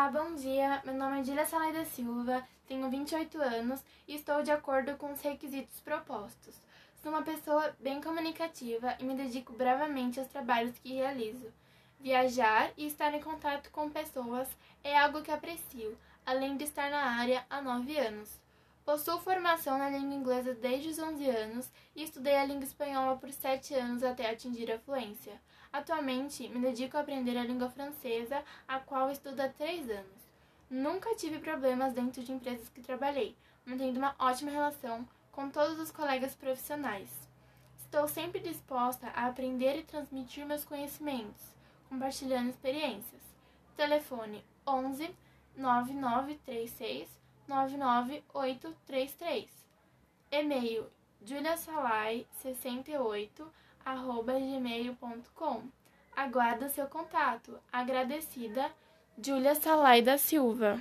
Olá, bom dia. Meu nome é Dília Salai da Silva, tenho 28 anos e estou de acordo com os requisitos propostos. Sou uma pessoa bem comunicativa e me dedico bravamente aos trabalhos que realizo. Viajar e estar em contato com pessoas é algo que aprecio, além de estar na área há 9 anos. Possuo formação na língua inglesa desde os 11 anos e estudei a língua espanhola por 7 anos até atingir a fluência. Atualmente, me dedico a aprender a língua francesa, a qual estudo há 3 anos. Nunca tive problemas dentro de empresas que trabalhei, mantendo uma ótima relação com todos os colegas profissionais. Estou sempre disposta a aprender e transmitir meus conhecimentos, compartilhando experiências. Telefone 11 9936 99833. E-mail juliasalai68 gmail.com. Aguardo seu contato. Agradecida, Júlia Salai da Silva.